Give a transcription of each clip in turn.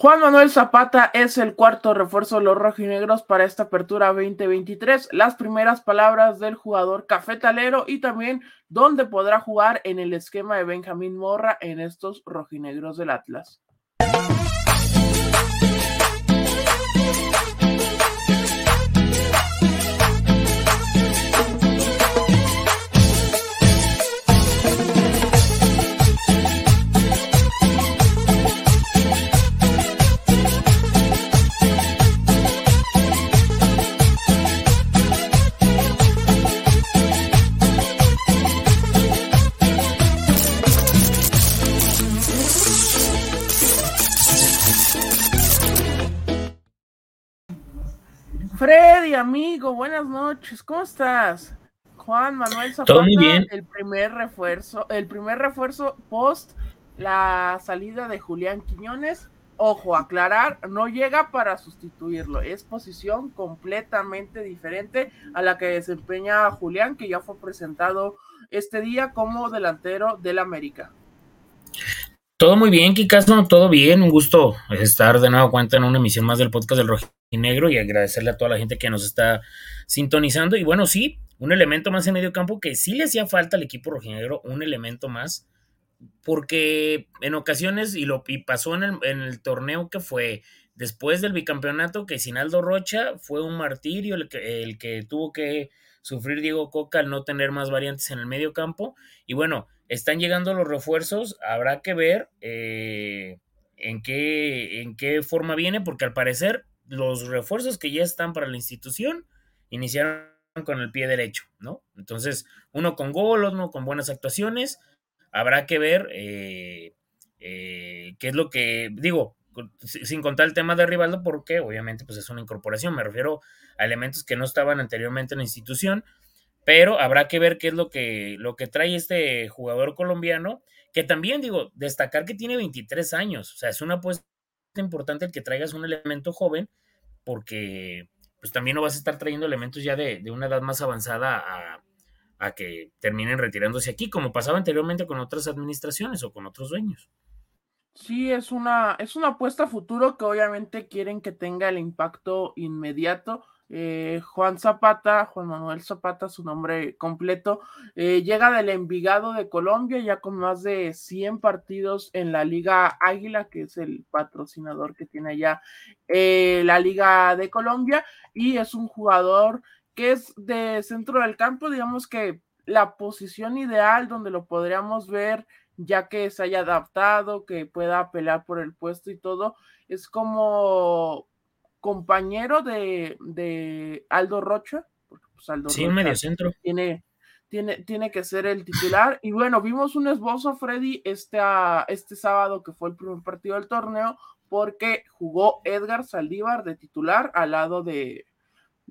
Juan Manuel Zapata es el cuarto refuerzo de los rojinegros para esta apertura 2023. Las primeras palabras del jugador cafetalero y también dónde podrá jugar en el esquema de Benjamín Morra en estos rojinegros del Atlas. Freddy, amigo, buenas noches, ¿cómo estás? Juan Manuel Zapata, el primer refuerzo, el primer refuerzo post la salida de Julián Quiñones. Ojo, aclarar, no llega para sustituirlo, es posición completamente diferente a la que desempeña Julián, que ya fue presentado este día como delantero del América. Todo muy bien, Kikazo, todo bien, un gusto estar de nuevo cuenta en una emisión más del podcast del Rojo y negro y agradecerle a toda la gente que nos está sintonizando. Y bueno, sí, un elemento más en medio campo que sí le hacía falta al equipo rojinegro, un elemento más, porque en ocasiones, y lo y pasó en el, en el torneo que fue después del bicampeonato, que Sinaldo Rocha fue un martirio el que, el que tuvo que sufrir Diego Coca al no tener más variantes en el medio campo. Y bueno, están llegando los refuerzos, habrá que ver eh, en, qué, en qué forma viene, porque al parecer los refuerzos que ya están para la institución iniciaron con el pie derecho, ¿no? Entonces, uno con gol, uno con buenas actuaciones, habrá que ver eh, eh, qué es lo que, digo, sin contar el tema de Rivaldo, porque obviamente pues es una incorporación, me refiero a elementos que no estaban anteriormente en la institución, pero habrá que ver qué es lo que, lo que trae este jugador colombiano, que también digo, destacar que tiene 23 años, o sea, es una apuesta importante el que traigas un elemento joven, porque pues también no vas a estar trayendo elementos ya de, una edad más avanzada a, a, que terminen retirándose aquí, como pasaba anteriormente con otras administraciones o con otros dueños. Sí, es una, es una apuesta a futuro que obviamente quieren que tenga el impacto inmediato. Eh, Juan Zapata, Juan Manuel Zapata, su nombre completo, eh, llega del Envigado de Colombia, ya con más de 100 partidos en la Liga Águila, que es el patrocinador que tiene allá eh, la Liga de Colombia, y es un jugador que es de centro del campo, digamos que la posición ideal donde lo podríamos ver ya que se haya adaptado, que pueda pelear por el puesto y todo, es como compañero de, Aldo Rocha, porque pues Aldo sí, medio centro. Tiene, tiene, tiene que ser el titular. Y bueno, vimos un esbozo, Freddy, este, este sábado que fue el primer partido del torneo, porque jugó Edgar Saldívar de titular al lado de,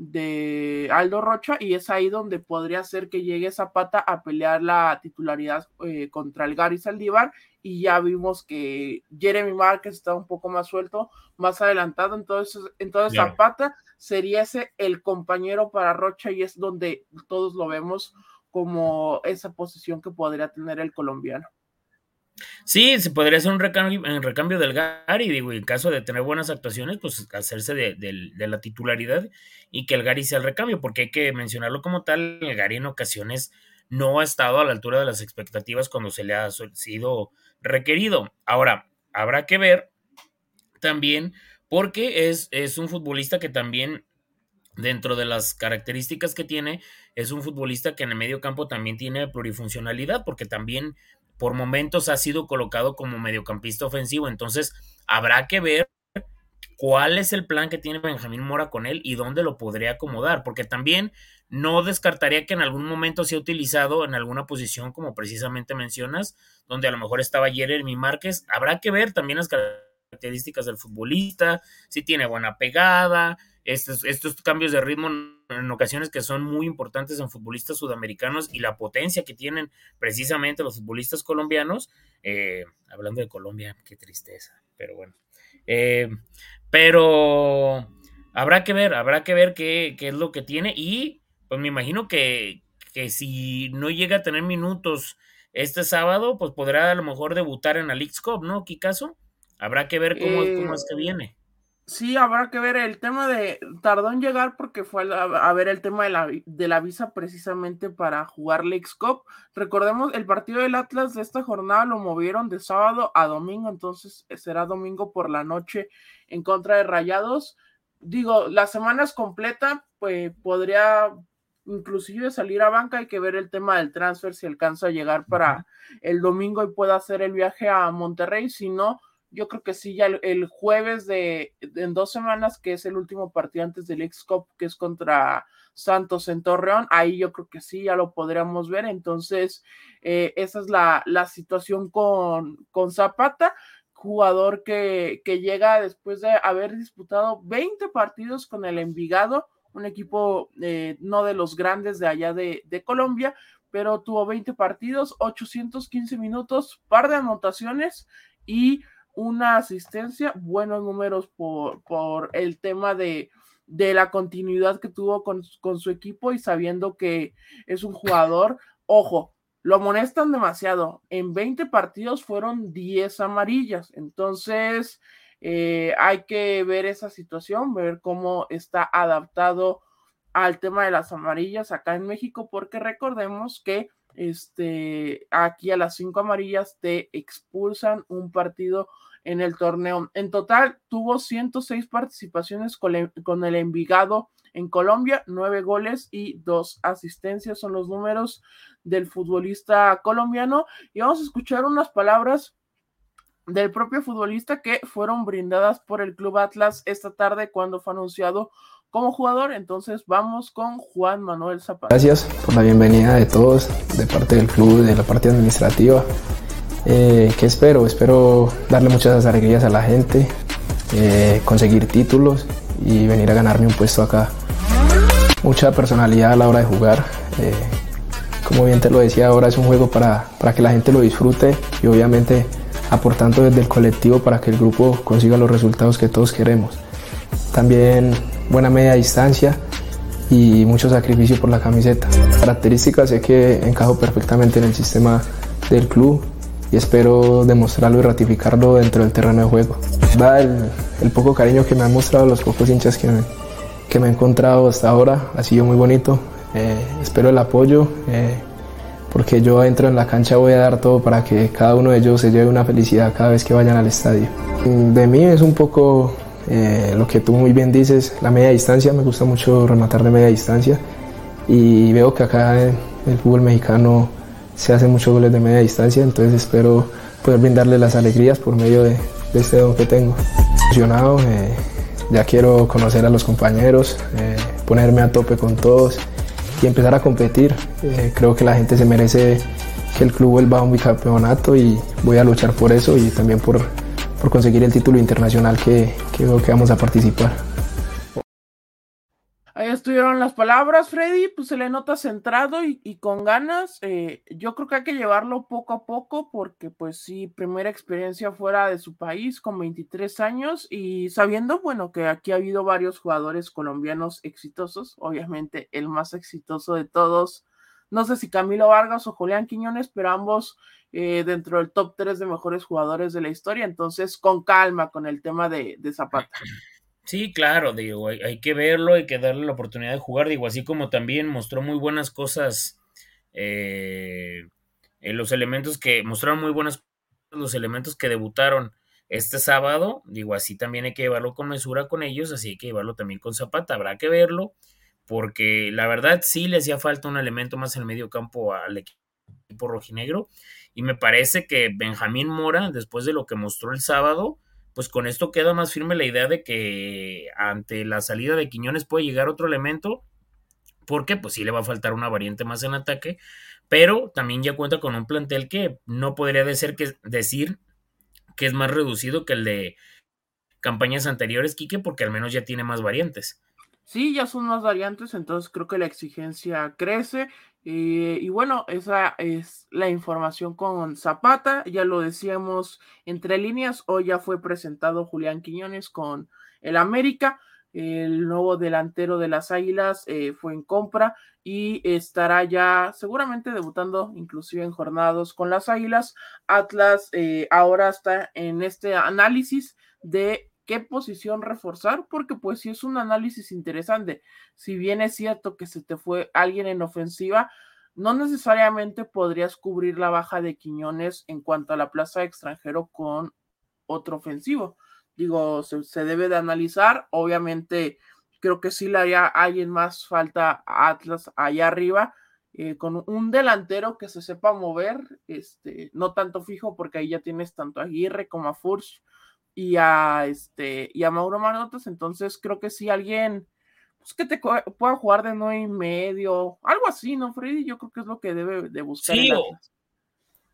de Aldo Rocha y es ahí donde podría ser que llegue Zapata a pelear la titularidad eh, contra el Gary Saldívar y ya vimos que Jeremy Márquez está un poco más suelto, más adelantado, entonces, entonces Zapata sería ese el compañero para Rocha y es donde todos lo vemos como esa posición que podría tener el colombiano. Sí, se podría hacer un recambio, recambio del Gary, digo, en caso de tener buenas actuaciones, pues hacerse de, la titularidad y que el Gary sea el recambio, porque hay que mencionarlo como tal, el Gary en ocasiones no ha estado a la altura de las expectativas cuando se le ha sido requerido. Ahora, habrá que ver también, porque es, es un futbolista que también dentro de las características que tiene, es un futbolista que en el medio campo también tiene plurifuncionalidad, porque también por momentos ha sido colocado como mediocampista ofensivo, entonces habrá que ver cuál es el plan que tiene Benjamín Mora con él y dónde lo podría acomodar, porque también no descartaría que en algún momento sea utilizado en alguna posición como precisamente mencionas, donde a lo mejor estaba Jeremy Márquez, habrá que ver también las características del futbolista, si tiene buena pegada, estos, estos cambios de ritmo en ocasiones que son muy importantes en futbolistas sudamericanos y la potencia que tienen precisamente los futbolistas colombianos. Eh, hablando de Colombia, qué tristeza, pero bueno. Eh, pero habrá que ver, habrá que ver qué, qué, es lo que tiene y pues me imagino que, que si no llega a tener minutos este sábado, pues podrá a lo mejor debutar en la League's Cup, ¿no, Kikazo? Habrá que ver cómo, cómo es que viene. Sí, habrá que ver el tema de tardó en llegar porque fue a, ver el tema de la, de la, visa precisamente para jugar Leagues Cup. Recordemos, el partido del Atlas de esta jornada lo movieron de sábado a domingo, entonces eh, será domingo por la noche en contra de Rayados. Digo, la semana es completa, pues podría inclusive salir a banca, hay que ver el tema del transfer si alcanza a llegar para el domingo y pueda hacer el viaje a Monterrey, si no yo creo que sí, ya el, jueves de en dos semanas, que es el último partido antes del x Cup, que es contra Santos en Torreón, ahí yo creo que sí, ya lo podríamos ver. Entonces, eh, esa es la, la situación con, con, Zapata, jugador que, que llega después de haber disputado 20 partidos con el Envigado, un equipo eh, no de los grandes de allá de, de Colombia, pero tuvo 20 partidos, 815 minutos, par de anotaciones y una asistencia, buenos números por, por el tema de, de, la continuidad que tuvo con, con, su equipo y sabiendo que es un jugador, ojo, lo amonestan demasiado. En 20 partidos fueron 10 amarillas. Entonces, eh, hay que ver esa situación, ver cómo está adaptado al tema de las amarillas acá en México, porque recordemos que este, aquí a las cinco amarillas te expulsan un partido en el torneo. En total tuvo 106 participaciones con, el Envigado en Colombia, nueve goles y dos asistencias son los números del futbolista colombiano. Y vamos a escuchar unas palabras del propio futbolista que fueron brindadas por el Club Atlas esta tarde cuando fue anunciado como jugador. Entonces vamos con Juan Manuel Zapata. Gracias por la bienvenida de todos, de parte del club, de la parte administrativa. Eh, ¿Qué espero? Espero darle muchas alegrías a la gente, eh, conseguir títulos y venir a ganarme un puesto acá. Mucha personalidad a la hora de jugar. Eh, como bien te lo decía ahora, es un juego para, para que la gente lo disfrute y obviamente aportando desde el colectivo para que el grupo consiga los resultados que todos queremos. También buena media distancia y mucho sacrificio por la camiseta. Características sé que encajo perfectamente en el sistema del club y espero demostrarlo y ratificarlo dentro del terreno de juego. Da el, poco cariño que me han mostrado los pocos hinchas que me, que me he encontrado hasta ahora, ha sido muy bonito. Eh, espero el apoyo eh, porque yo entro en la cancha voy a dar todo para que cada uno de ellos se lleve una felicidad cada vez que vayan al estadio. De mí es un poco eh, lo que tú muy bien dices, la media distancia, me gusta mucho rematar de media distancia y veo que acá en el fútbol mexicano se hacen muchos goles de media distancia, entonces espero poder brindarle las alegrías por medio de, este don que tengo. Emocionado, eh, ya quiero conocer a los compañeros, eh, ponerme a tope con todos y empezar a competir. Eh, creo que la gente se merece que el club vuelva a un bicampeonato y voy a luchar por eso y también por, por conseguir el título internacional que, que, vamos a participar. Ahí estuvieron las palabras, Freddy, pues se le nota centrado y, con ganas. Eh, yo creo que hay que llevarlo poco a poco porque pues sí, primera experiencia fuera de su país con 23 años y sabiendo, bueno, que aquí ha habido varios jugadores colombianos exitosos, obviamente el más exitoso de todos, no sé si Camilo Vargas o Julián Quiñones, pero ambos eh, dentro del top 3 de mejores jugadores de la historia, entonces con calma con el tema de, Zapata. Sí, claro, digo, hay, que verlo, hay que darle la oportunidad de jugar, digo, así como también mostró muy buenas cosas, eh, los elementos que mostraron muy buenas los elementos que debutaron este sábado, digo, así también hay que llevarlo con mesura con ellos, así hay que llevarlo también con Zapata, habrá que verlo, porque la verdad sí le hacía falta un elemento más en el medio campo al equipo rojinegro, y me parece que Benjamín Mora, después de lo que mostró el sábado, pues con esto queda más firme la idea de que ante la salida de Quiñones puede llegar otro elemento, porque pues sí le va a faltar una variante más en ataque, pero también ya cuenta con un plantel que no podría que decir que es más reducido que el de campañas anteriores, Quique, porque al menos ya tiene más variantes. Sí, ya son más variantes, entonces creo que la exigencia crece eh, y bueno, esa es la información con Zapata. Ya lo decíamos entre líneas. Hoy ya fue presentado Julián Quiñones con el América. el nuevo delantero de las Águilas eh, fue en compra y estará ya seguramente debutando inclusive en jornadas con las Águilas. Atlas eh, ahora está en este análisis de qué posición reforzar, porque pues sí es un análisis interesante. Si bien es cierto que se te fue alguien en ofensiva, no necesariamente podrías cubrir la baja de Quiñones en cuanto a la plaza extranjero con otro ofensivo. Digo, se, debe de analizar. Obviamente, creo que sí le haría alguien más falta a Atlas allá arriba. Eh, con un delantero que se sepa mover, este, no tanto fijo, porque ahí ya tienes tanto a Aguirre como a Furch y a este y a Mauro Manotas, entonces creo que sí alguien pues, que te pueda jugar de nueve y medio, algo así, ¿no, Freddy? Yo creo que es lo que debe de buscar. Sí,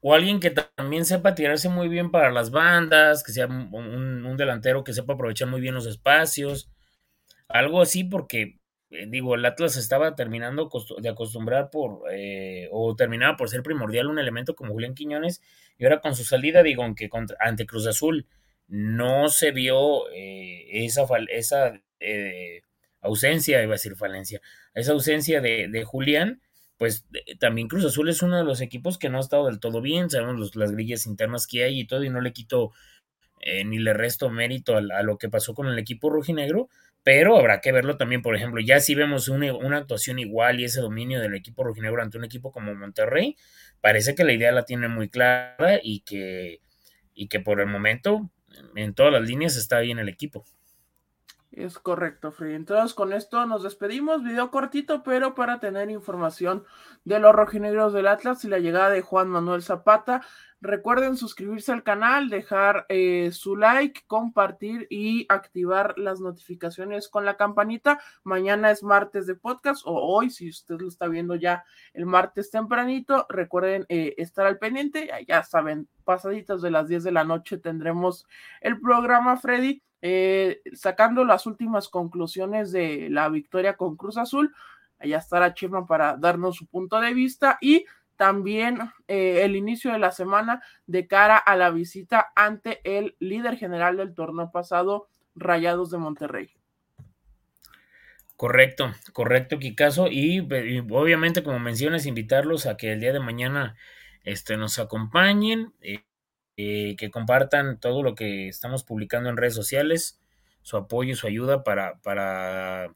o, alguien que también sepa tirarse muy bien para las bandas, que sea un, delantero que sepa aprovechar muy bien los espacios, algo así, porque eh, digo, el Atlas estaba terminando de acostumbrar por, eh, o terminaba por ser primordial un elemento como Julián Quiñones, y ahora con su salida, digo, aunque contra, ante Cruz Azul no se vio eh, esa, esa ausencia, iba a decir falencia, esa ausencia de, Julián, pues también Cruz Azul es uno de los equipos que no ha estado del todo bien, sabemos las grillas internas que hay y todo, y no le quito eh, ni le resto mérito a, lo que pasó con el equipo rojinegro, pero habrá que verlo también, por ejemplo, ya si vemos una, una, actuación igual y ese dominio del equipo rojinegro ante un equipo como Monterrey, parece que la idea la tiene muy clara y que, y que por el momento en todas las líneas está bien el equipo. Es correcto, Freddy. Entonces, con esto nos despedimos. Video cortito, pero para tener información de los rojinegros del Atlas y la llegada de Juan Manuel Zapata. Recuerden suscribirse al canal, dejar eh, su like, compartir y activar las notificaciones con la campanita. Mañana es martes de podcast o hoy, si usted lo está viendo ya el martes tempranito, recuerden eh, estar al pendiente. Ya saben, pasaditas de las 10 de la noche tendremos el programa Freddy eh, sacando las últimas conclusiones de la victoria con Cruz Azul. Allá estará Chema para darnos su punto de vista y también eh, el inicio de la semana de cara a la visita ante el líder general del torneo pasado, Rayados de Monterrey. Correcto, correcto, Kikazo. Y, y, obviamente, como mencionas, invitarlos a que el día de mañana este, nos acompañen. Eh, eh, que compartan todo lo que estamos publicando en redes sociales, su apoyo su ayuda para, para,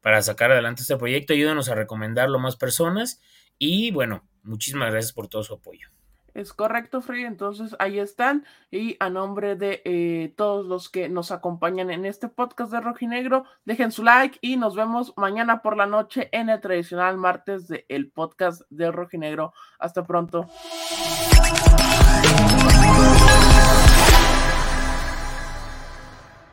para sacar adelante este proyecto. Ayúdanos a recomendarlo a más personas y bueno, muchísimas gracias por todo su apoyo. Es correcto, Freddy. Entonces ahí están. Y a nombre de eh, todos los que nos acompañan en este podcast de Rojinegro, dejen su like y nos vemos mañana por la noche en el tradicional martes del podcast de Rojinegro. Hasta pronto.